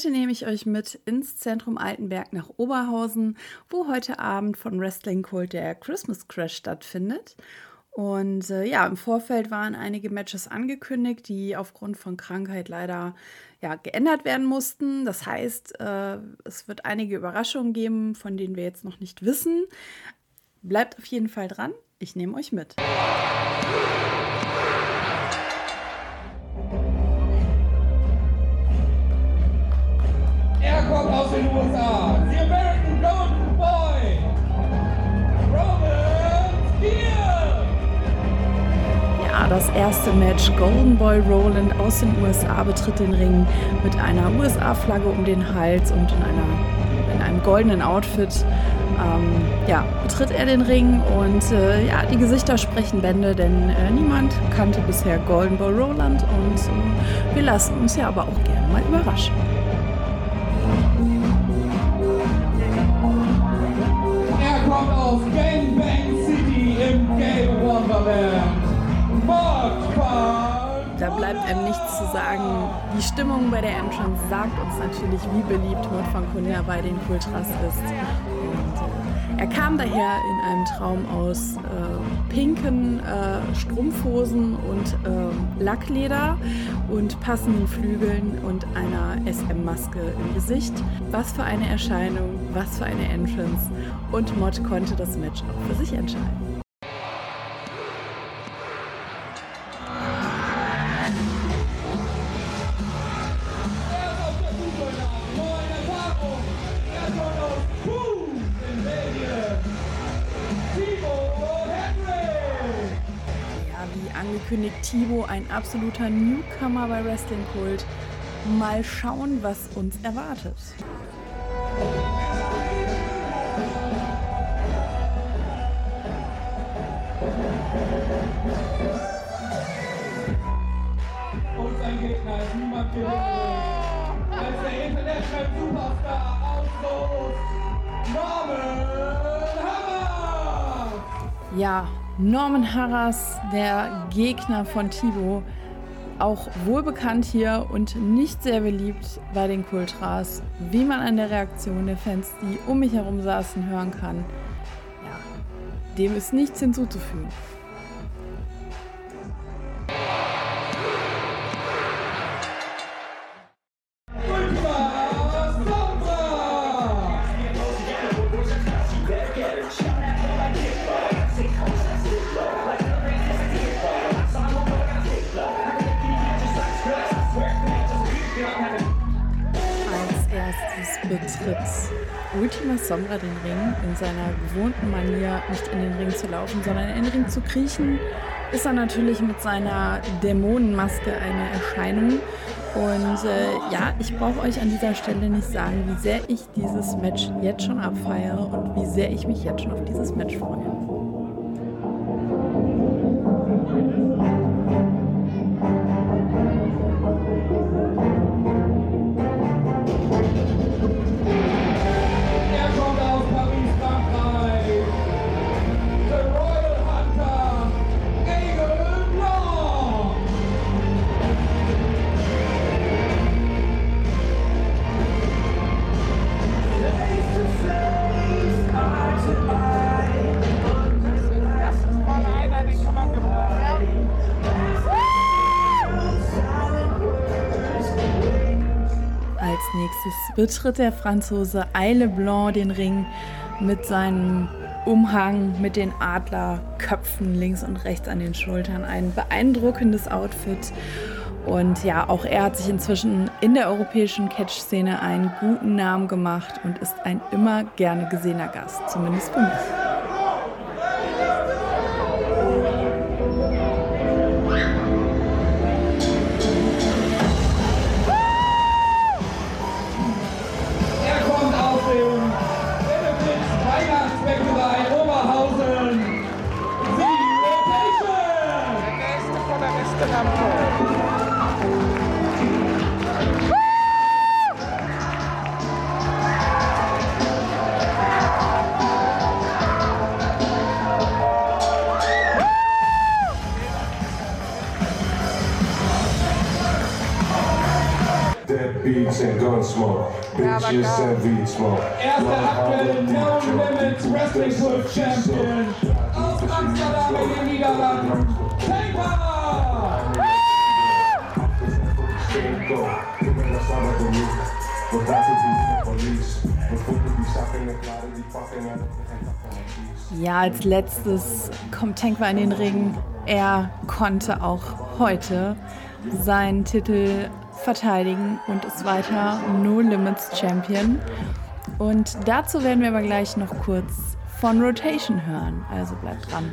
Heute nehme ich euch mit ins Zentrum Altenberg nach Oberhausen, wo heute Abend von Wrestling Cult der Christmas Crash stattfindet. Und äh, ja, im Vorfeld waren einige Matches angekündigt, die aufgrund von Krankheit leider ja, geändert werden mussten. Das heißt, äh, es wird einige Überraschungen geben, von denen wir jetzt noch nicht wissen. Bleibt auf jeden Fall dran. Ich nehme euch mit. Kommt aus den USA. The American Golden Boy. Roman Spear. Ja, das erste Match. Golden Boy Roland aus den USA betritt den Ring mit einer USA-Flagge um den Hals und in, einer, in einem goldenen Outfit. Ähm, ja, betritt er den Ring und äh, ja, die Gesichter sprechen Bände, denn äh, niemand kannte bisher Golden Boy Roland und äh, wir lassen uns ja aber auch gerne mal überraschen. Da bleibt einem nichts zu sagen. Die Stimmung bei der Entrance sagt uns natürlich, wie beliebt Mord van Kunda bei den Kultras ist. Und, äh, er kam daher in einem Traum aus äh, pinken äh, Strumpfhosen und äh, Lackleder und passenden Flügeln und einer SM-Maske im Gesicht. Was für eine Erscheinung, was für eine Entrance. Und Mod konnte das Match auch für sich entscheiden. Angekündigt, Thibaut, ein absoluter Newcomer bei Wrestling Kult. Mal schauen, was uns erwartet. Ja, Norman Harras, der Gegner von Thibaut, auch wohlbekannt hier und nicht sehr beliebt bei den Kultras, wie man an der Reaktion der Fans, die um mich herum saßen, hören kann. Ja, dem ist nichts hinzuzufügen. Erstes betritt Ultima Sombra den Ring in seiner gewohnten Manier, nicht in den Ring zu laufen, sondern in den Ring zu kriechen, ist er natürlich mit seiner Dämonenmaske eine Erscheinung. Und äh, ja, ich brauche euch an dieser Stelle nicht sagen, wie sehr ich dieses Match jetzt schon abfeiere und wie sehr ich mich jetzt schon auf dieses Match freue. Betritt der Franzose Eile Blanc den Ring mit seinem Umhang mit den Adlerköpfen links und rechts an den Schultern. Ein beeindruckendes Outfit. Und ja, auch er hat sich inzwischen in der europäischen Catch-Szene einen guten Namen gemacht und ist ein immer gerne gesehener Gast, zumindest für mich. Der beats and gun smoke. Bitches and weed smoke. Er der aktuelle No Limits Wrestling World Champion aus Amsterdam in den Niederlanden. Ja, als letztes kommt Tankwa in den Ring. Er konnte auch heute seinen Titel verteidigen und ist weiter No Limits Champion. Und dazu werden wir aber gleich noch kurz von Rotation hören. Also bleibt dran.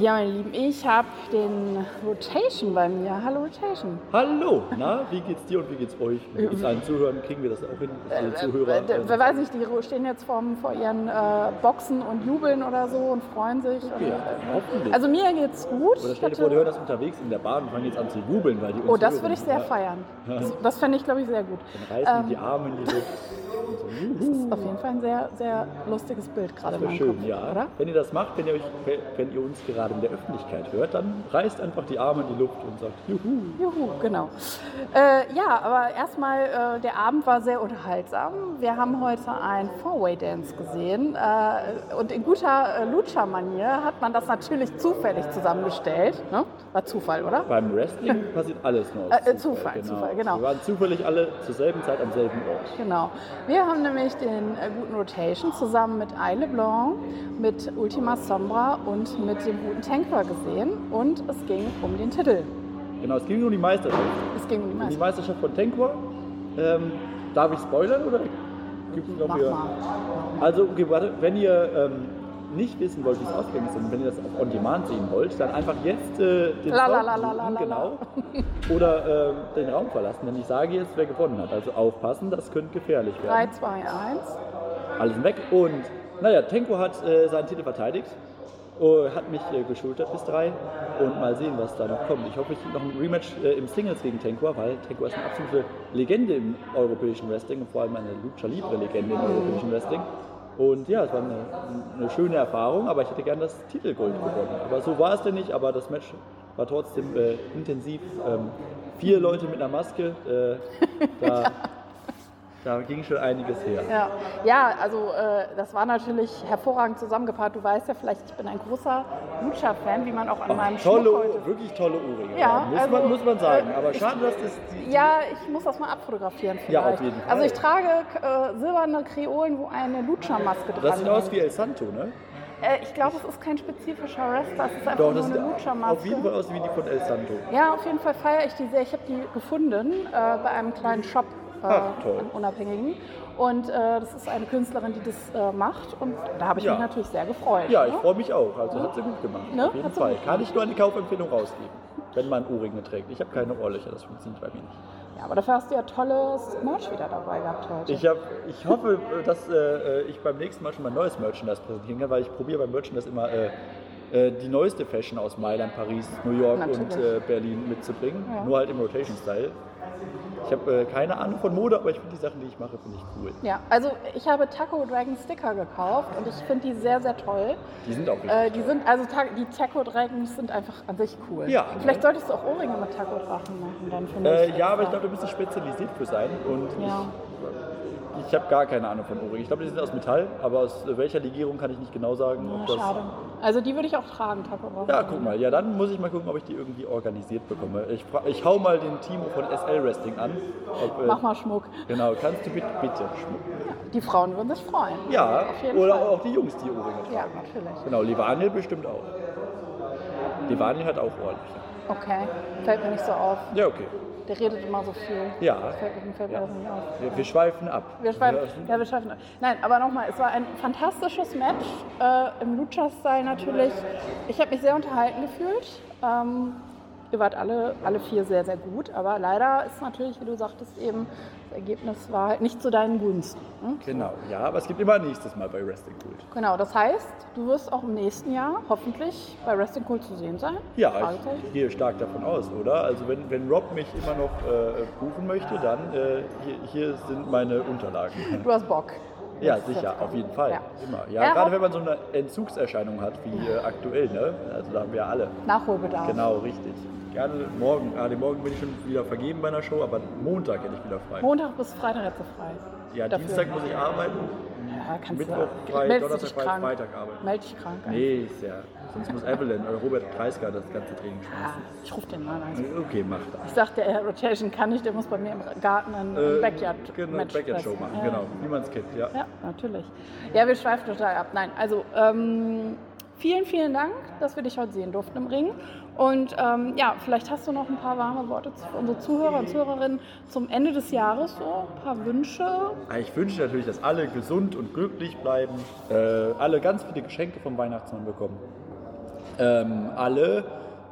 Ja, meine Lieben, ich habe den Rotation bei mir. Hallo Rotation. Hallo, na, wie geht's dir und wie geht's euch? Wenn wir allen zuhören, kriegen wir das auch hin, dass die Zuhörer. Äh, wer weiß nicht, die stehen jetzt vorm, vor ihren äh, Boxen und jubeln oder so und freuen sich. Okay, hoffentlich. Also mir geht's gut. Oder Ich stell dir vor, die hören das unterwegs in der Bahn und fangen jetzt an zu jubeln, weil die uns Oh, das würde ich sehr Ja, feiern. Das, das fände ich, glaube ich, sehr gut. Dann reißen Ähm, die Arme in die Luft. Das ist auf jeden Fall ein sehr, sehr lustiges Bild gerade Das meinem schön, Kopf, ja. oder? Wenn ihr das macht, wenn ihr, euch, wenn ihr uns gerade in der Öffentlichkeit hört, dann reißt einfach die Arme in die Luft und sagt Juhu. Juhu, genau. Äh, ja, aber erstmal, äh, der Abend war sehr unterhaltsam. Wir haben heute ein Four-Way-Dance gesehen. Äh, und in guter äh, Lucha-Manier hat man das natürlich zufällig zusammengestellt. Ne? War Zufall, oder? Beim Wrestling passiert alles nur aus Äh, äh, Zufall, Zufall, genau. Wir waren zufällig alle zur selben Zeit am selben Ort. Genau. Wir haben nämlich den guten Rotation zusammen mit Aile Leblanc, mit Ultima Sombra und mit dem guten Tanker gesehen. Und es ging um den Titel. Genau, es ging um die Meisterschaft. Es ging um die Um die Meisterschaft. Meisterschaft von Tenkwa. Ähm, darf ich spoilern oder gibt es noch mal. Also, okay, warte, wenn ihr ähm, nicht wissen wollt, wie es ausgegangen ist und wenn ihr das auf On Demand sehen wollt, dann einfach jetzt äh, den La, Sound la, suchen, genau, oder ähm, den Raum verlassen, denn ich sage jetzt, wer gewonnen hat. Also aufpassen, das könnte gefährlich 3, werden. 2, 1. Alles weg und naja, Tenko hat äh, seinen Titel verteidigt. Äh, hat mich äh, geschultert bis drei und mal sehen, was da noch kommt. Ich hoffe, ich kriege noch ein Rematch äh, im Singles gegen Tenko, weil Tenko ist eine absolute Legende im europäischen Wrestling und vor allem eine Lucha Libre Legende im europäischen Wrestling. Und ja, es war eine, eine schöne Erfahrung, aber ich hätte gern das Titelgold gewonnen. Aber so war es denn nicht, aber das Match war trotzdem äh, intensiv. Ähm, vier Leute mit einer Maske, äh, da, da ging schon einiges her. Ja, ja also äh, das war natürlich hervorragend zusammengepaart. Du weißt ja vielleicht, ich bin ein großer Lucha-Fan, wie man auch an meinem Tolle, Schmuck heute wirklich tolle Ohrringe. Ja, muss, also, man, muss man sagen. äh, Aber ich- schade, dass das die, Ja, ich muss das mal abfotografieren vielleicht. Ja, auf jeden Fall. Also ich trage äh, silberne Kreolen, wo eine Lucha-Maske dran das sieht aus wie El Santo, ne? Äh, ich glaube, es ist kein spezifischer Wrestler, es ist einfach Doch, nur das eine sieht Lucha-Maske. auf jeden Fall aus wie die von El Santo. Ja, auf jeden Fall feiere ich die sehr. Ich habe die gefunden äh, bei einem kleinen Shop, äh, Ach, toll. einem Unabhängigen. Und äh, das ist eine Künstlerin, die das äh, macht. Und da habe ich Ja. mich natürlich sehr gefreut. Ja, ne? ich freue mich auch. Also hat sie gut gemacht. Ne? Auf jeden Fall. Kann ich nur eine Kaufempfehlung rausgeben, wenn man Ohrringe trägt. Ich habe keine Ohrlöcher, das funktioniert bei mir nicht. Ja, aber dafür hast du ja tolles Merch wieder dabei gehabt heute. Ich, hab, ich hoffe, dass äh, ich beim nächsten Mal schon mal neues Merchandise präsentieren kann, weil ich probiere beim Merchandise immer äh, äh, die neueste Fashion aus Mailand, Paris, New York und Natürlich. äh, Berlin mitzubringen. Ja. Nur halt im Rotation-Style. Ich habe äh, keine Ahnung von Mode, aber ich finde die Sachen, die ich mache, finde ich cool. ja, also ich habe Taco Dragon Sticker gekauft und ich finde die sehr, sehr toll. Die sind auch richtig. Äh, die sind, also die Taco Dragons sind einfach an sich cool. Ja, Vielleicht solltest du auch Ohrringe mit Taco Drachen machen, dann finde Äh, ich. ja, aber ich glaube, da müsste spezialisiert für sein. Und Ja. ich, ich habe gar keine Ahnung von Ohrringen. Ich glaube, die sind aus Metall, aber aus welcher Legierung kann ich nicht genau sagen. Ja, das- schade. Also die würde ich auch tragen, Taco. Ja, guck mal. Ja, dann muss ich mal gucken, ob ich die irgendwie organisiert bekomme. Ich, ich hau mal den Timo von SL Wrestling an. Ob, äh, Mach mal Schmuck. Genau, kannst du bitte, bitte schmucken? Die Frauen würden sich freuen. Ja, oder Fall. auch die Jungs, die Ohrringe tragen. Ja, natürlich. Genau, Livanil bestimmt auch. Livanil hat auch Ohrlöcher. Okay, fällt mir nicht so auf. Ja, okay. Der redet immer so viel. Ja. Fällt, mir- fällt mir das nicht auf. Wir, wir schweifen ab. Wir schweifen, Ja, ja, wir schweifen. Nein, aber nochmal, es war ein fantastisches Match äh, im Lucha-Style natürlich. Ich habe mich sehr unterhalten gefühlt. Ähm, ihr wart alle, alle vier sehr, sehr gut, aber leider ist natürlich, wie du sagtest, eben das Ergebnis war halt nicht zu deinen Gunsten. Ne? Genau, ja, aber es gibt immer ein nächstes Mal bei Wrestling Kult. Genau, das heißt, du wirst auch im nächsten Jahr hoffentlich bei Wrestling Cool zu sehen sein. Ja, ich gehe stark davon aus, oder? Also wenn, wenn Rob mich immer noch äh, buchen möchte, dann äh, hier, hier sind meine Unterlagen. Du hast Bock. Ja, sicher, auf jeden Fall. Ja. Immer. Ja, Ja, gerade wenn man so eine Entzugserscheinung hat wie äh, aktuell, ne? Also da haben wir alle. Nachholbedarf. Genau, richtig. Gerne morgen. Ah, den morgen bin ich schon wieder vergeben bei einer Show, aber Montag hätte ich wieder frei. Montag bis Freitag hättest du frei. Ja, Dafür. Dienstag muss ich arbeiten. Ja, kannst Mittwoch du. frei, Meldest Donnerstag frei, krank. Freitag arbeiten. Meld dich krank. Nee, ist ja. Sonst muss Evelyn oder Robert Kreisker das ganze Training Ja, schmeißen. ich rufe den mal an. Also. Okay, mach Ich das. sagte, der Rotation kann nicht, der muss bei mir im Garten ein Äh, Backyard genau, Match Backyard-Show fressen. machen, Ja. genau. Wie man es kennt, ja. Ja, natürlich. Ja, wir schweifen total ab. Nein, also ähm, vielen, vielen Dank, dass wir dich heute sehen durften im Ring. Und ähm, ja, vielleicht hast du noch ein paar warme Worte für unsere Zuhörer und Zuhörerinnen zum Ende des Jahres, so ein paar Wünsche. Ich wünsche natürlich, dass alle gesund und glücklich bleiben, äh, alle ganz viele Geschenke vom Weihnachtsmann bekommen, ähm, alle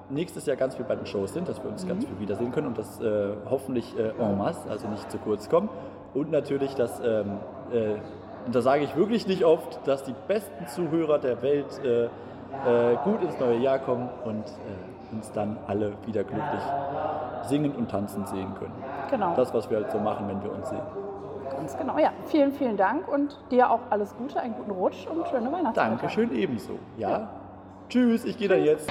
nächstes Jahr ganz viel bei den Shows sind, dass wir uns ganz viel wiedersehen können und das äh, hoffentlich äh, en masse, also nicht zu kurz kommen. Und natürlich, dass, ähm, äh, und da sage ich wirklich nicht oft, dass die besten Zuhörer der Welt äh, äh, gut ins neue Jahr kommen und äh, uns dann alle wieder glücklich singen und tanzen sehen können. Genau, Das, was wir halt so machen, wenn wir uns sehen. ganz genau. Ja, vielen, vielen Dank und dir auch alles Gute, einen guten Rutsch und schöne Weihnachtstage. Dankeschön ebenso. Ja? Tschüss, ich gehe da jetzt.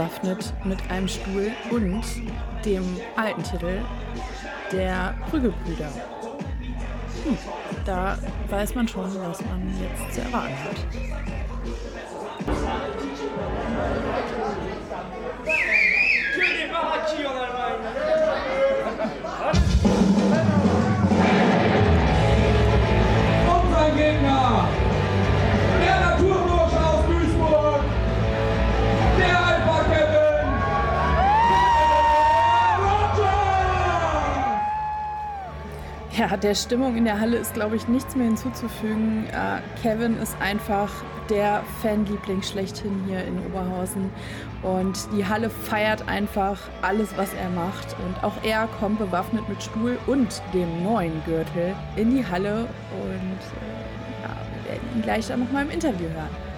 Bewaffnet mit einem Stuhl und dem alten Titel der Prügelbrüder. Hm, da weiß man schon, was man jetzt zu erwarten hat. Ja, der Stimmung in der Halle ist, glaube ich, nichts mehr hinzuzufügen. Äh, Kevin ist einfach der Fanliebling schlechthin hier in Oberhausen. Und die Halle feiert einfach alles, was er macht. Und auch er kommt bewaffnet mit Stuhl und dem neuen Gürtel in die Halle. Und äh, ja, wir werden ihn gleich dann nochmal im Interview hören.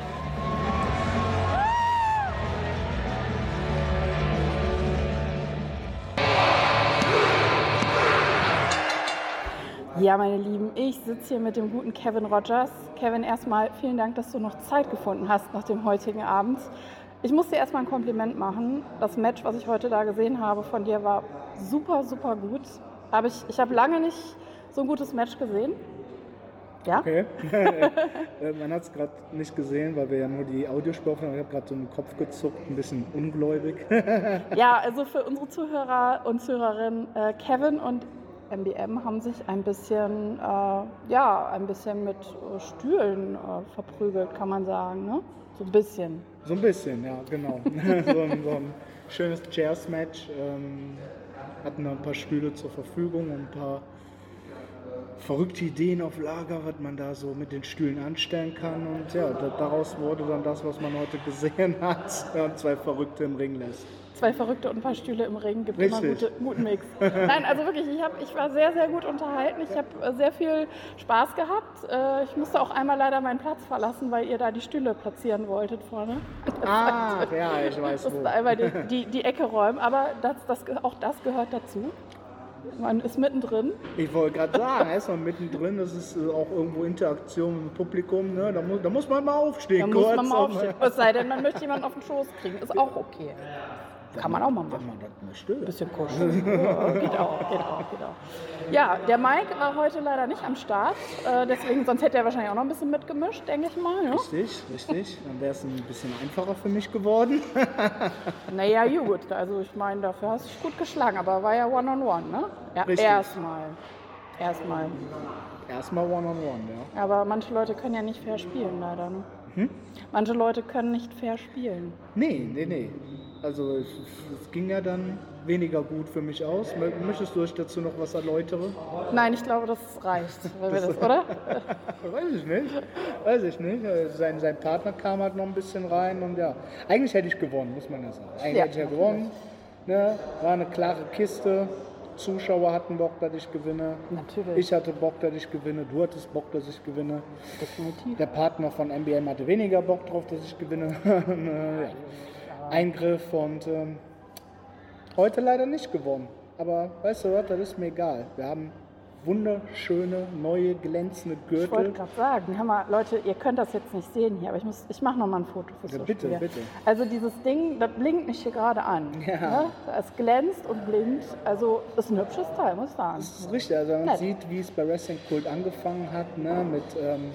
Ja, meine Lieben, ich sitze hier mit dem guten Kevin Rogers. Kevin, erstmal vielen Dank, dass du noch Zeit gefunden hast nach dem heutigen Abend. Ich muss dir erstmal ein Kompliment machen. Das Match, was ich heute da gesehen habe von dir, war super, super gut. Hab ich ich habe lange nicht so ein gutes Match gesehen. Ja? Okay. Äh, Man hat es gerade nicht gesehen, weil wir ja nur die Audiospur haben. Ich habe gerade so den Kopf gezuckt, ein bisschen ungläubig. Ja, also für unsere Zuhörer und Zuhörerinnen, äh, Kevin und MBM haben sich ein bisschen, äh, ja, ein bisschen mit äh, Stühlen äh, verprügelt, kann man sagen, ne? So ein bisschen. so ein bisschen, ja, genau. so, ein, so ein schönes Chairs-Match. Ähm, hatten ein paar Stühle zur Verfügung und ein paar verrückte Ideen auf Lager, was man da so mit den Stühlen anstellen kann. Und ja, da, daraus wurde dann das, was man heute gesehen hat. Ja, zwei Verrückte im Ring lässt. Zwei Verrückte und ein paar Stühle im Ring gibt immer Richtig. gute, guten Mix. Nein, also wirklich, ich, hab, ich war sehr, sehr gut unterhalten. Ich habe äh, sehr viel Spaß gehabt. Äh, ich musste auch einmal leider meinen Platz verlassen, weil ihr da die Stühle platzieren wolltet vorne. Ah, ja, ich weiß musste wo. einmal die, die, die Ecke räumen, aber das, das, auch das gehört dazu. Man ist mittendrin. Ich wollte gerade sagen, ist noch mittendrin, das ist äh, auch irgendwo Interaktion mit dem Publikum, ne? da, muss, da muss man mal aufstehen. Da muss man kurz, mal aufstehen. Es sei denn, man möchte jemanden auf den Schoß kriegen. Ist auch okay. Kann man auch mal Wenn machen. man das möchte. Ein bisschen kuscheln. Ja, geht auch, geht auch, geht auch. Ja, der Mike war heute leider nicht am Start. Äh, deswegen, sonst hätte er wahrscheinlich auch noch ein bisschen mitgemischt, denke ich mal. Ne? Richtig, richtig. Dann wäre es ein bisschen einfacher für mich geworden. Naja, gut. Also ich meine, dafür hast du dich gut geschlagen, aber war ja One-on-One, ne? Ja, Richtig. erstmal. Erstmal. Erstmal One-on-One, ja. Aber manche Leute können ja nicht fair spielen, leider. Ne? Hm? Manche Leute können nicht fair spielen. Nee, nee, nee. Also es, ging ja dann weniger gut für mich aus. Mö- Möchtest du euch dazu noch was erläutern? Nein, ich glaube, das reicht, wenn wir das, oder? Weiß ich nicht. Weiß ich nicht. Äh, Sein, sein Partner kam halt noch ein bisschen rein und ja. Eigentlich hätte ich gewonnen, muss man ja sagen. Eigentlich Ja, hätte ich ja gewonnen. Ne? War eine klare Kiste. Zuschauer hatten Bock, dass ich gewinne. Natürlich. Ich hatte Bock, dass ich gewinne. Du hattest Bock, dass ich gewinne. Definitiv. Der Partner von MBM hatte weniger Bock drauf, dass ich gewinne. Ne, ja. Eingriff und ähm, heute leider nicht gewonnen. Aber weißt du was, das ist mir egal. Wir haben wunderschöne, neue, glänzende Ich wollte Gürtel. gerade sagen, hör mal, Leute, ihr könnt das jetzt nicht sehen hier, aber ich, muss- ich mache noch mal ein Foto fürs Ja, Social bitte, Media. bitte. Also dieses Ding, das blinkt mich hier gerade an. Ja. Ne? Es glänzt und blinkt. Also ist ein hübsches Teil, muss ich sagen. Das ist richtig, also man Nett. sieht, wie es bei Wrestling Kult angefangen hat, ne, mit ähm,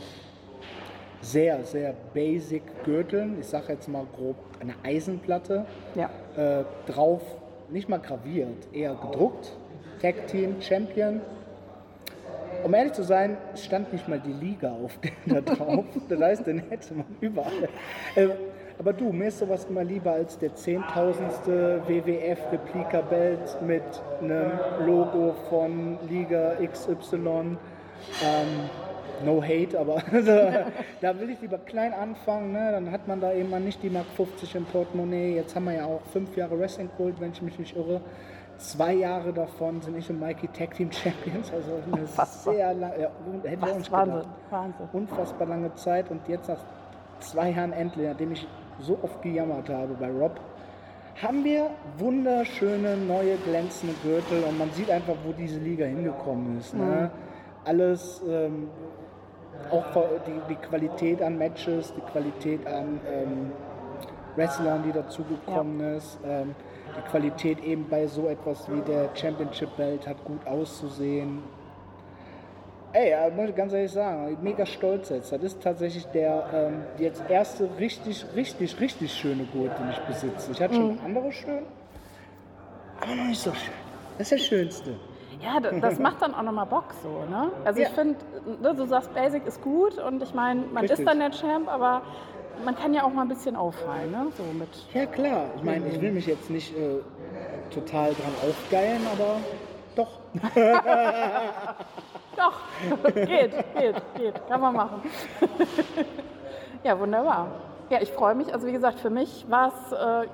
sehr, sehr basic Gürteln. Ich sage jetzt mal grob eine Eisenplatte. Ja. äh, drauf, nicht mal graviert, eher gedruckt. Tag Team Champion. Um ehrlich zu sein, stand nicht mal die Liga auf der da drauf. Das heißt, den hätte man überall. Äh, aber du, mir ist sowas immer lieber als der zehntausendste WWF-Replika-Belt mit einem Logo von Liga XY. Ähm, no hate, aber also, da will ich lieber klein anfangen. Ne? Dann hat man da eben mal nicht die Mark 50 im Portemonnaie. Jetzt haben wir ja auch fünf Jahre Wrestling Kult, wenn ich mich nicht irre. Zwei Jahre davon sind ich und Mikey Tag Team Champions. Also eine Unfassbar. sehr lange, ja, hätte ich auch Was, nicht Wahnsinn, gedacht. Wahnsinn. Unfassbar lange Zeit und jetzt nach zwei Jahren endlich, nachdem ich so oft gejammert habe bei Rob, haben wir wunderschöne neue glänzende Gürtel und man sieht einfach, wo diese Liga hingekommen ist. Ne? Alles, ähm, auch die, die Qualität an Matches, die Qualität an ähm, Wrestlern, die dazugekommen ist, ähm, die Qualität eben bei so etwas wie der Championship Belt hat gut auszusehen. Ey, ja, muss ich ganz ehrlich sagen, mega stolz jetzt. Das ist tatsächlich der ähm, jetzt erste richtig, richtig, richtig schöne Gurt, den ich besitze. Ich hatte schon andere schön, aber noch nicht so schön. Das ist der schönste. Ja, das macht dann auch nochmal Bock so, ne? Also ich Ja. finde, ne, du sagst, Basic ist gut und ich meine, man Richtig. ist dann der Champ, aber man kann ja auch mal ein bisschen auffallen, ne? So mit. Ja klar, ich meine, ich will mich jetzt nicht äh, total dran aufgeilen, aber doch. Doch, geht, geht, geht, kann man machen. ja, wunderbar. Ja, ich freue mich. Also wie gesagt, für mich war es äh,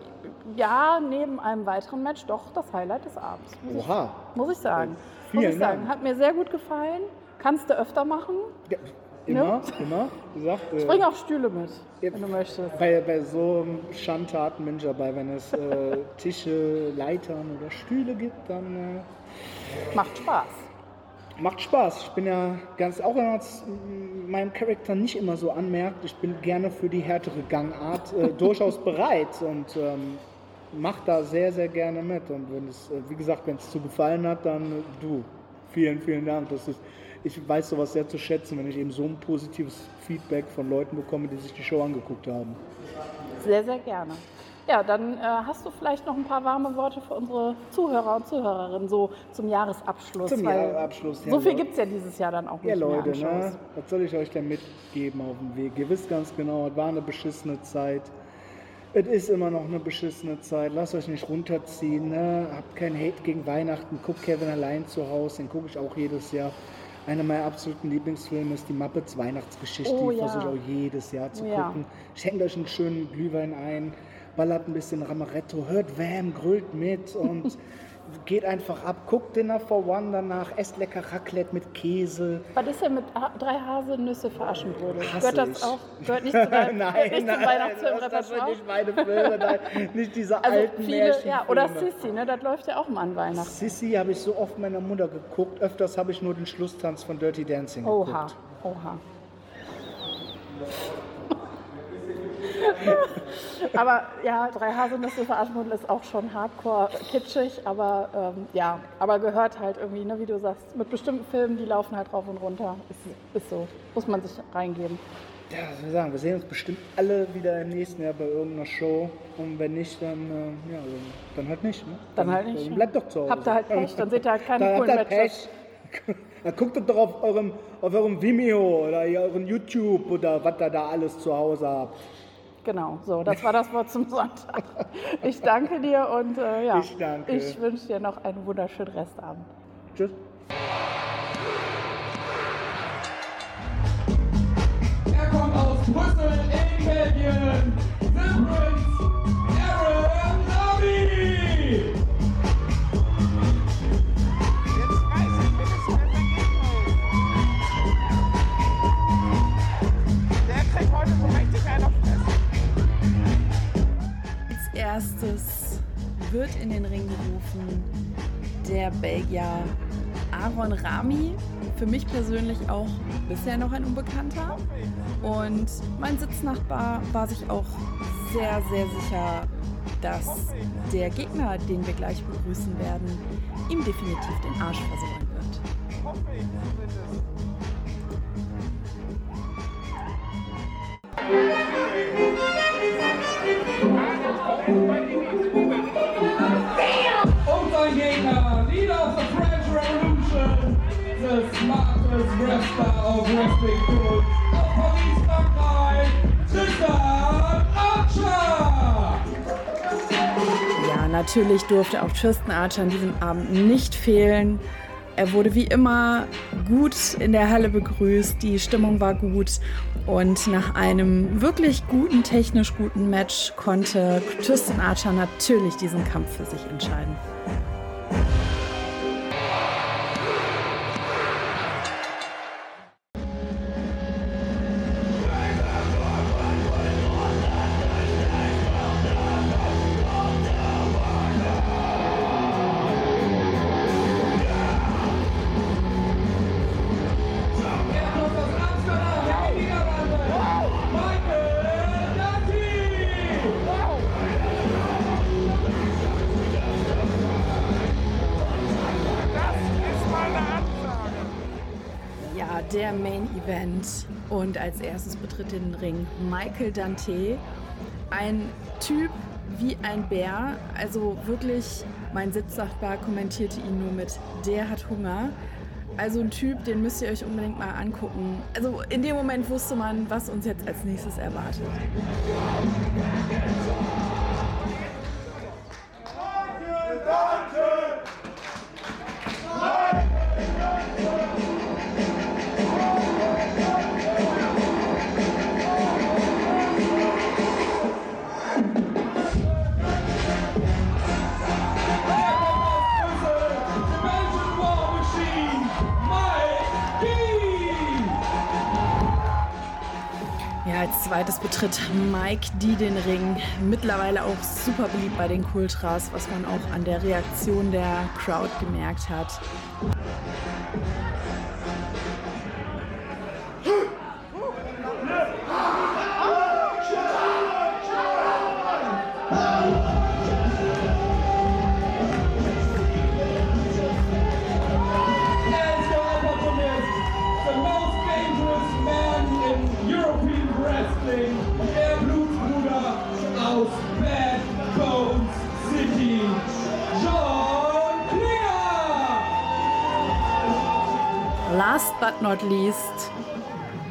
ja neben einem weiteren Match doch das Highlight des Abends. Muss, Oha. ich, muss ich sagen. Vielen muss ich sagen. Dank. Hat mir sehr gut gefallen. Kannst du öfter machen. Ja, immer, immer. Wie gesagt, äh, Bring auch Stühle mit, wenn du möchtest. bei, bei so Schandtaten bin ich dabei, wenn es äh, Tische, Leitern oder Stühle gibt, dann äh, Macht Spaß. Macht Spaß. Ich bin ja ganz, auch wenn man es meinem Charakter nicht immer so anmerkt, ich bin gerne für die härtere Gangart äh, durchaus bereit und ähm, mach da sehr, sehr gerne mit. Und wenn es, äh, wie gesagt, wenn es zu gefallen hat, dann äh, du. Vielen, vielen Dank. Das ist, ich weiß sowas sehr zu schätzen, wenn ich eben so ein positives Feedback von Leuten bekomme, die sich die Show angeguckt haben. Sehr, sehr gerne. Ja, dann äh, hast du vielleicht noch ein paar warme Worte für unsere Zuhörer und Zuhörerinnen so zum Jahresabschluss. Zum Jahresabschluss, ja, So viel Leute. gibt es ja dieses Jahr dann auch nicht Ja, mehr Leute, an ne? Was soll ich euch denn mitgeben auf dem Weg? Ihr wisst ganz genau, es war eine beschissene Zeit. Es ist immer noch eine beschissene Zeit. Lasst euch nicht runterziehen. Ne? Habt keinen Hate gegen Weihnachten. Guckt Kevin allein zu Hause. Den gucke ich auch jedes Jahr. Einer meiner absoluten Lieblingsfilme ist die Muppets Weihnachtsgeschichte. Oh, die ja. versuche ich auch jedes Jahr zu Oh, ja. gucken. Schenkt euch einen schönen Glühwein ein. Ballert ein bisschen Ramaretto. Hört Wham, grüllt mit und geht einfach ab. Guckt Dinner for One danach. Esst lecker Raclette mit Käse. Was ist denn mit drei Haselnüsse Aschenbrödel? Hasse Gehört das ich. auch? Gehört nicht zu deinem nein, nicht nein, Weihnachtsfilm das, sind nicht meine Filme, nein, nicht diese Also alten viele, ja, oder. Sissy, ne? Das läuft ja auch mal an Weihnachten. Sissy habe ich so oft meiner Mutter geguckt, öfters habe ich nur den Schlusstanz von Dirty Dancing Oha, geguckt. oha. aber ja, drei Haselnüsse für Aschenbrödel ist auch schon hardcore kitschig, aber ähm, ja, aber gehört halt irgendwie, ne, wie du sagst, mit bestimmten Filmen, die laufen halt rauf und runter. Ist, ist so, muss man sich reingeben. Ja, was soll ich sagen, wir sehen uns bestimmt alle wieder im nächsten Jahr bei irgendeiner Show und wenn nicht, dann, äh, ja, dann- dann halt nicht. Ne? Dann halt nicht. Dann bleibt doch zu Hause. Habt ihr halt Pech, dann seht ihr halt keine Dann habt coolen ihr Matches. Pech. Dann guckt doch auf eurem, auf eurem Vimeo oder euren YouTube oder was ihr da alles zu Hause habt. Genau, so, das war das Wort zum Sonntag. Ich danke dir und äh, ja, Ich ich wünsche dir noch einen wunderschönen Restabend. Tschüss. Er kommt aus Brüssel in Belgien. The Belgier Aaron Rami. Für mich persönlich auch bisher noch ein Unbekannter. Und mein Sitznachbar war sich auch sehr, sehr sicher, dass der Gegner, den wir gleich begrüßen werden, ihm definitiv den Arsch versohlen wird. Wrestler of Tools, aus Paris, Frankreich, Tristan Archer. Ja, natürlich durfte auch Tristan Archer an diesem Abend nicht fehlen. Er wurde wie immer gut in der Halle begrüßt, die Stimmung war gut und nach einem wirklich guten, technisch guten Match konnte Tristan Archer natürlich diesen Kampf für sich entscheiden. Und als erstes betritt den Ring Michael Dante. Ein Typ wie ein Bär. Also wirklich, mein Sitznachbar kommentierte ihn nur mit, der hat Hunger. Also ein Typ, den müsst ihr euch unbedingt mal angucken. Also in dem Moment wusste man, was uns jetzt als nächstes erwartet. Als zweites betritt Mike D den Ring. Mittlerweile auch super beliebt bei den Kultras, was man auch an der Reaktion der Crowd gemerkt hat. Last but not least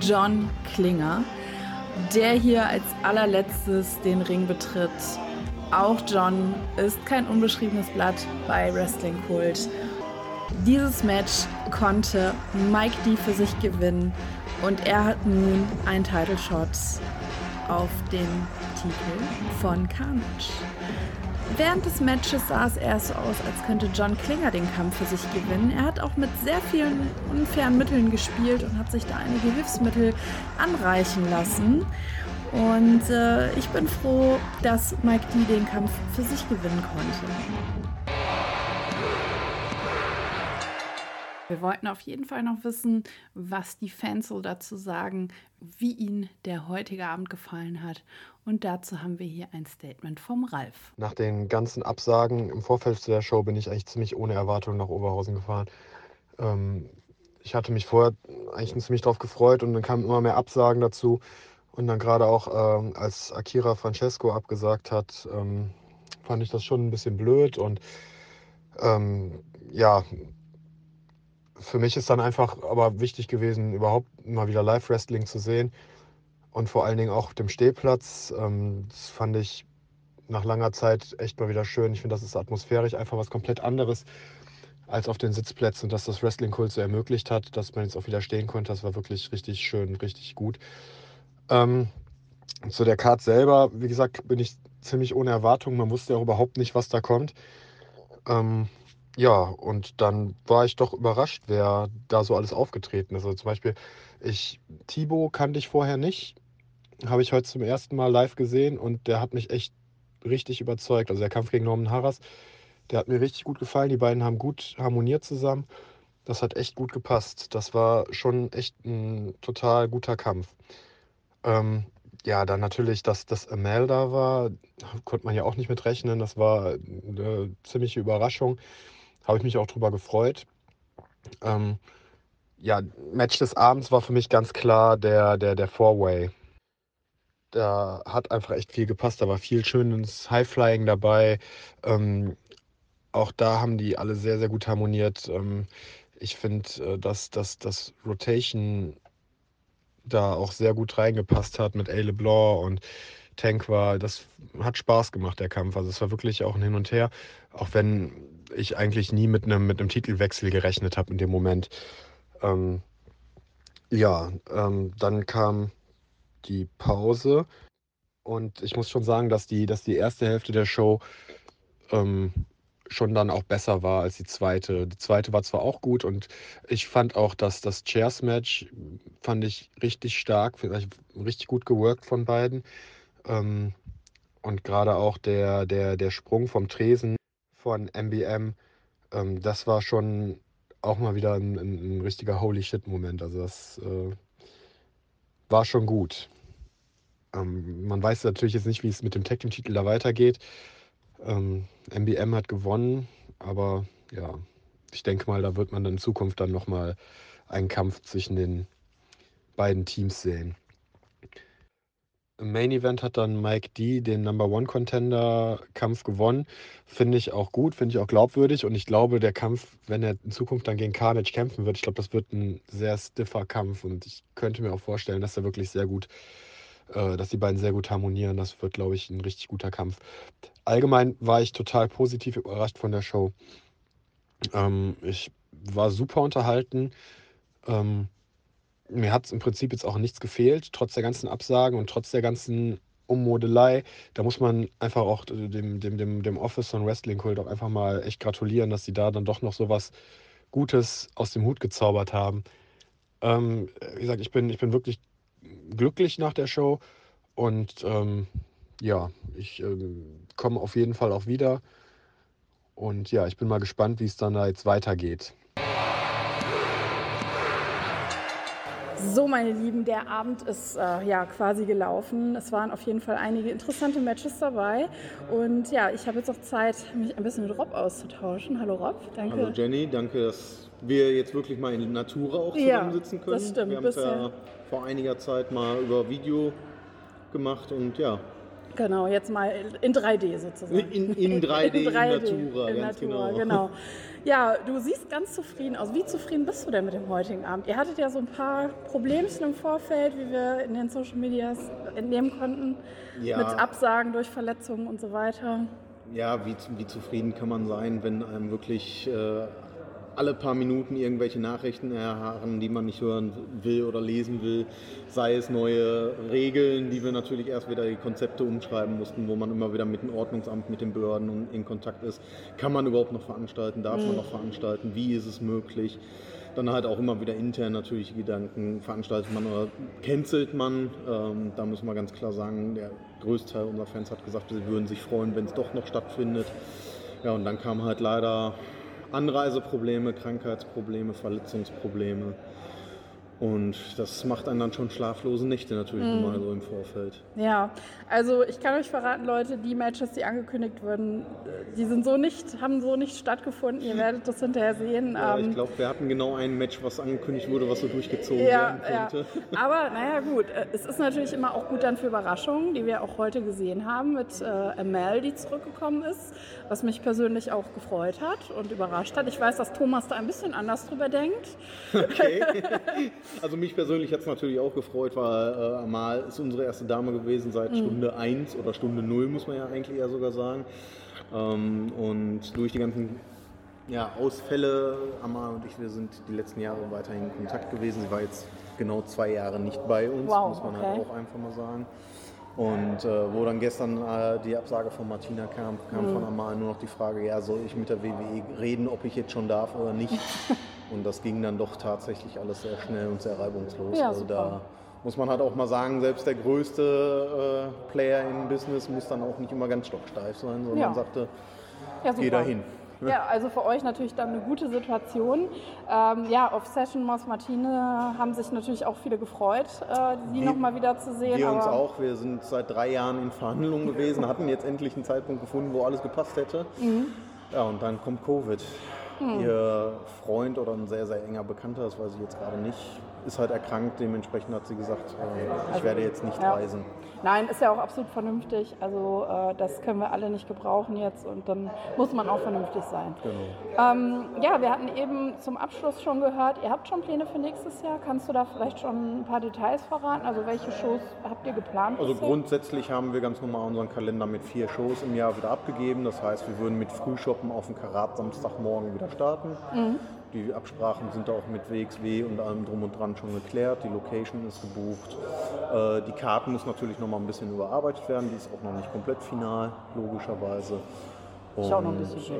John Klinger, der hier als allerletztes den Ring betritt. Auch John ist kein unbeschriebenes Blatt bei Wrestling Kult. Dieses Match konnte Mike D für sich gewinnen und er hat nun einen Title Shot auf den Titel von Carnage. Während des Matches sah es erst so aus, als könnte John Klinger den Kampf für sich gewinnen. Er hat auch mit sehr vielen unfairen Mitteln gespielt und hat sich da einige Hilfsmittel anreichen lassen. Und äh, ich bin froh, dass Mike D den Kampf für sich gewinnen konnte. Wir wollten auf jeden Fall noch wissen, was die Fans so dazu sagen, wie ihnen der heutige Abend gefallen hat. Und dazu haben wir hier ein Statement vom Ralf. Nach den ganzen Absagen im Vorfeld zu der Show bin ich eigentlich ziemlich ohne Erwartung nach Oberhausen gefahren. Ähm, ich hatte mich vorher eigentlich ziemlich drauf gefreut und dann kamen immer mehr Absagen dazu. Und dann gerade auch, ähm, als Akira Francesco abgesagt hat, ähm, fand ich das schon ein bisschen blöd. Und ähm, ja, für mich ist dann einfach aber wichtig gewesen, überhaupt mal wieder Live-Wrestling zu sehen. und vor allen Dingen auch auf dem Stehplatz. Ähm, das fand ich nach langer Zeit echt mal wieder schön. Ich finde, das ist atmosphärisch einfach was komplett anderes als auf den Sitzplätzen und dass das Wrestling Kult so ermöglicht hat, dass man jetzt auch wieder stehen konnte. Das war wirklich richtig schön, richtig gut. Ähm, zu der Card selber, wie gesagt, bin ich ziemlich ohne Erwartung. Man wusste ja auch überhaupt nicht, was da kommt. Ähm, ja, und dann war ich doch überrascht, wer da so alles aufgetreten ist. Also zum Beispiel, ich, Thibaut kannte ich vorher nicht. Habe ich heute zum ersten Mal live gesehen und der hat mich echt richtig überzeugt. Also der Kampf gegen Norman Harras, der hat mir richtig gut gefallen. Die beiden haben gut harmoniert zusammen. Das hat echt gut gepasst. Das war schon echt ein total guter Kampf. Ähm, ja, dann natürlich, dass das Amel da war, konnte man ja auch nicht mit rechnen. Das war eine ziemliche Überraschung. Habe ich mich auch drüber gefreut. Ähm, ja, Match des Abends war für mich ganz klar der, der, der Four-Way. Da hat einfach echt viel gepasst. Da war viel schönes High-Flying dabei. Ähm, auch da haben die alle sehr, sehr gut harmoniert. Ähm, ich finde, äh, dass, dass das Rotation da auch sehr gut reingepasst hat mit A. LeBlanc und Tank war, das hat Spaß gemacht, der Kampf. Also es war wirklich auch ein Hin und Her, auch wenn ich eigentlich nie mit einem, mit Titelwechsel gerechnet habe in dem Moment. Ähm, ja, ähm, dann kam die Pause und ich muss schon sagen, dass die, dass die erste Hälfte der Show ähm, schon dann auch besser war als die zweite. Die zweite war zwar auch gut und ich fand auch, dass das Chairs-Match fand ich richtig stark, vielleicht richtig gut geworkt von beiden. Ähm, und gerade auch der, der, der Sprung vom Tresen von MBM, ähm, das war schon auch mal wieder ein, ein, ein richtiger Holy Shit-Moment. Also das äh, war schon gut. Ähm, man weiß natürlich jetzt nicht, wie es mit dem Tag Team-Titel da weitergeht. Ähm, MBM hat gewonnen, aber ja, ich denke mal, da wird man in Zukunft dann nochmal einen Kampf zwischen den beiden Teams sehen. Im Main Event hat dann Mike D den Number One Contender Kampf gewonnen. Finde ich auch gut, finde ich auch glaubwürdig und ich glaube, der Kampf, wenn er in Zukunft dann gegen Carnage kämpfen wird, ich glaube, das wird ein sehr stiffer Kampf und ich könnte mir auch vorstellen, dass er wirklich sehr gut äh, dass die beiden sehr gut harmonieren. Das wird, glaube ich, ein richtig guter Kampf. Allgemein war ich total positiv überrascht von der Show. Ähm, ich war super unterhalten. Ähm, mir hat es im Prinzip jetzt auch nichts gefehlt, trotz der ganzen Absagen und trotz der ganzen Ummodelei. Da muss man einfach auch dem, dem, dem, dem Office von Wrestling Kult auch einfach mal echt gratulieren, dass sie da dann doch noch so was Gutes aus dem Hut gezaubert haben. Ähm, wie gesagt, ich bin, ich bin wirklich glücklich nach der Show und ähm, ja, ich ähm, komme auf jeden Fall auch wieder. Und ja, ich bin mal gespannt, wie es dann da jetzt weitergeht. So, meine Lieben, der Abend ist äh, ja quasi gelaufen. Es waren auf jeden Fall einige interessante Matches dabei. Und ja, ich habe jetzt auch Zeit, mich ein bisschen mit Rob auszutauschen. Hallo Rob, danke. Hallo Jenny, danke, dass wir jetzt wirklich mal in Natura auch zusammensitzen können. Ja, das stimmt. Wir haben es ja vor einiger Zeit mal über Video gemacht und ja, Genau, jetzt mal in 3D sozusagen. In, in 3D, in, 3D, in Natura, in ganz Natura, genau. genau. Ja, du siehst ganz zufrieden aus. Wie zufrieden bist du denn mit dem heutigen Abend? Ihr hattet ja so ein paar Problemchen im Vorfeld, wie wir in den Social Medias entnehmen konnten, Ja. mit Absagen durch Verletzungen und so weiter. Ja, wie, wie zufrieden kann man sein, wenn einem wirklich äh, alle paar Minuten irgendwelche Nachrichten erharren, die man nicht hören will oder lesen will. Sei es neue Regeln, die wir natürlich erst wieder die Konzepte umschreiben mussten, wo man immer wieder mit dem Ordnungsamt, mit den Behörden in Kontakt ist. Kann man überhaupt noch veranstalten? Darf man noch veranstalten? Wie ist es möglich? Dann halt auch immer wieder intern natürlich Gedanken, veranstaltet man oder cancelt man. Ähm, da müssen wir ganz klar sagen, der größte Teil unserer Fans hat gesagt, sie würden sich freuen, wenn es doch noch stattfindet. Ja, und dann kamen halt leider Anreiseprobleme, Krankheitsprobleme, Verletzungsprobleme. Und das macht einen dann schon schlaflose Nächte natürlich Mhm. immer so im Vorfeld. Ja, also ich kann euch verraten, Leute, die Matches, die angekündigt wurden, die sind so nicht, haben so nicht stattgefunden. Ihr werdet das hinterher sehen. Ja, Ähm, ich glaube, wir hatten genau ein Match, was angekündigt wurde, was so durchgezogen Ja, werden ja. könnte. Aber naja, gut. äh, Es ist natürlich immer auch gut dann für Überraschungen, die wir auch heute gesehen haben mit äh, Amel, die zurückgekommen ist, was mich persönlich auch gefreut hat und überrascht hat. Ich weiß, dass Thomas da ein bisschen anders drüber denkt. Also mich persönlich hat es natürlich auch gefreut, weil äh, Amal ist unsere erste Dame gewesen seit Stunde 1 oder Stunde 0, muss man ja eigentlich eher sogar sagen. Ähm, und durch die ganzen ja, Ausfälle, Amal und ich, wir sind die letzten Jahre weiterhin in Kontakt gewesen. Sie war jetzt genau zwei Jahre nicht bei uns, Wow, muss man okay. halt auch einfach mal sagen. Und äh, wo dann gestern äh, die Absage von Martina kam, kam Mhm. von Amal nur noch die Frage, ja, soll ich mit der WWE reden, ob ich jetzt schon darf oder nicht? und das ging dann doch tatsächlich alles sehr schnell und sehr reibungslos. Ja, also da muss man halt auch mal sagen, selbst der größte äh, Player im Business muss dann auch nicht immer ganz stocksteif sein, sondern Ja. sagte, Ja, geh dahin. Ja, also für euch natürlich dann eine gute Situation. Ähm, ja, auf Session Moss Martine haben sich natürlich auch viele gefreut, äh, sie nochmal wieder zu sehen. Wir uns auch. Wir sind seit drei Jahren in Verhandlungen gewesen, hatten jetzt endlich einen Zeitpunkt gefunden, wo alles gepasst hätte. Mhm. Ja, und dann kommt Covid. Ihr Freund oder ein sehr, sehr enger Bekannter, das weiß ich jetzt gerade nicht, ist halt erkrankt. Dementsprechend hat sie gesagt, äh, ich werde jetzt nicht ja. reisen. Nein, ist ja auch absolut vernünftig. Also äh, das können wir alle nicht gebrauchen jetzt und dann muss man auch vernünftig sein. Genau. Ähm, ja, wir hatten eben zum Abschluss schon gehört, ihr habt schon Pläne für nächstes Jahr. Kannst du da vielleicht schon ein paar Details verraten? Also welche Shows habt ihr geplant? Also bisher? grundsätzlich haben wir ganz normal unseren Kalender mit vier Shows im Jahr wieder abgegeben. Das heißt, wir würden mit Frühshoppen auf dem Karat Samstagmorgen wieder starten. Die Absprachen sind auch mit WXW und allem drum und dran schon geklärt. Die Location ist gebucht. Äh, Die Karten muss natürlich noch mal ein bisschen überarbeitet werden. Die ist auch noch nicht komplett final, logischerweise. Und auch noch ein bisschen äh,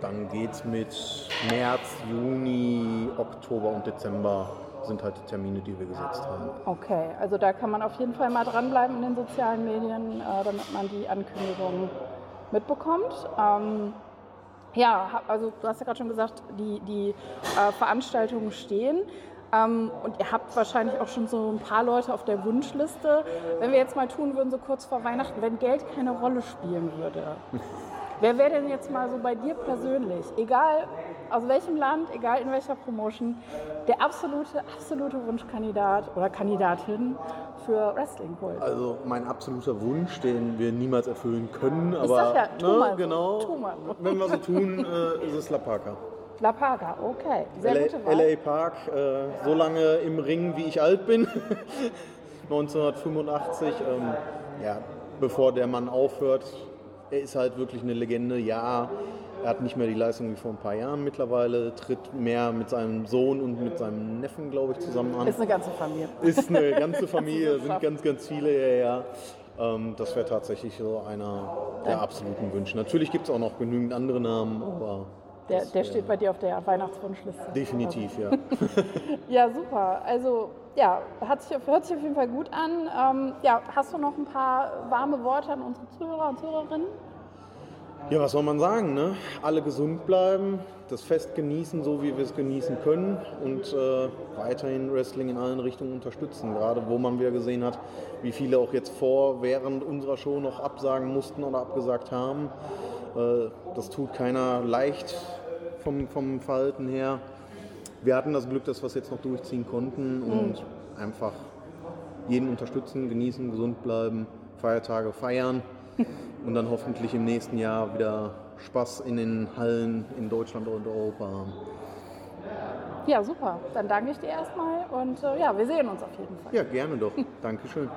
dann geht es mit März, Juni, Oktober und Dezember sind halt die Termine, die wir gesetzt haben. Okay, also da kann man auf jeden Fall mal dranbleiben in den sozialen Medien, äh, damit man die Ankündigungen mitbekommt. Ähm, ja, also du hast ja gerade schon gesagt, die, die äh, Veranstaltungen stehen. Ähm, und ihr habt wahrscheinlich auch schon so ein paar Leute auf der Wunschliste. Wenn wir jetzt mal tun würden, so kurz vor Weihnachten, wenn Geld keine Rolle spielen würde, wer wäre denn jetzt mal so bei dir persönlich, egal aus welchem Land, egal in welcher Promotion, der absolute, absolute Wunschkandidat oder Kandidatin für Wrestling Kult? Also mein absoluter Wunsch, den wir niemals erfüllen können, aber sag ja, tu ne, mal genau, tu mal wenn wir so tun, äh, ist es La Parka. La Paga, okay, sehr LA, gute Wahl. LA Park, äh, so lange im Ring, wie ich alt bin, 1985, ähm, ja, bevor der Mann aufhört, er ist halt wirklich eine Legende, ja, er hat nicht mehr die Leistung wie vor ein paar Jahren mittlerweile, tritt mehr mit seinem Sohn und mit seinem Neffen, glaube ich, zusammen an. Ist eine ganze Familie. Ist eine ganze Familie, sind ganz, ganz viele, ja, ja. Ähm, das wäre tatsächlich so einer der absoluten Wünsche. Natürlich gibt es auch noch genügend andere Namen, aber Der, der steht bei dir auf der Weihnachtswunschliste. definitiv, ja. Ja, super. Also, ja, hat sich, hört sich auf jeden Fall gut an. Ähm, ja, hast du noch ein paar warme Worte an unsere Zuhörer und Zuhörerinnen? Ja, was soll man sagen, ne? Alle gesund bleiben, das Fest genießen, so wie wir es genießen können und äh, weiterhin Wrestling in allen Richtungen unterstützen. Gerade wo man wieder gesehen hat, wie viele auch jetzt vor, während unserer Show noch absagen mussten oder abgesagt haben. Äh, das tut keiner leicht vom, vom Verhalten her. Wir hatten das Glück, dass wir es jetzt noch durchziehen konnten und einfach jeden unterstützen, genießen, gesund bleiben, Feiertage feiern und dann hoffentlich im nächsten Jahr wieder Spaß in den Hallen in Deutschland und Europa haben. Ja, super. Dann danke ich dir erstmal und äh, ja, wir sehen uns auf jeden Fall. Ja, gerne doch. Dankeschön.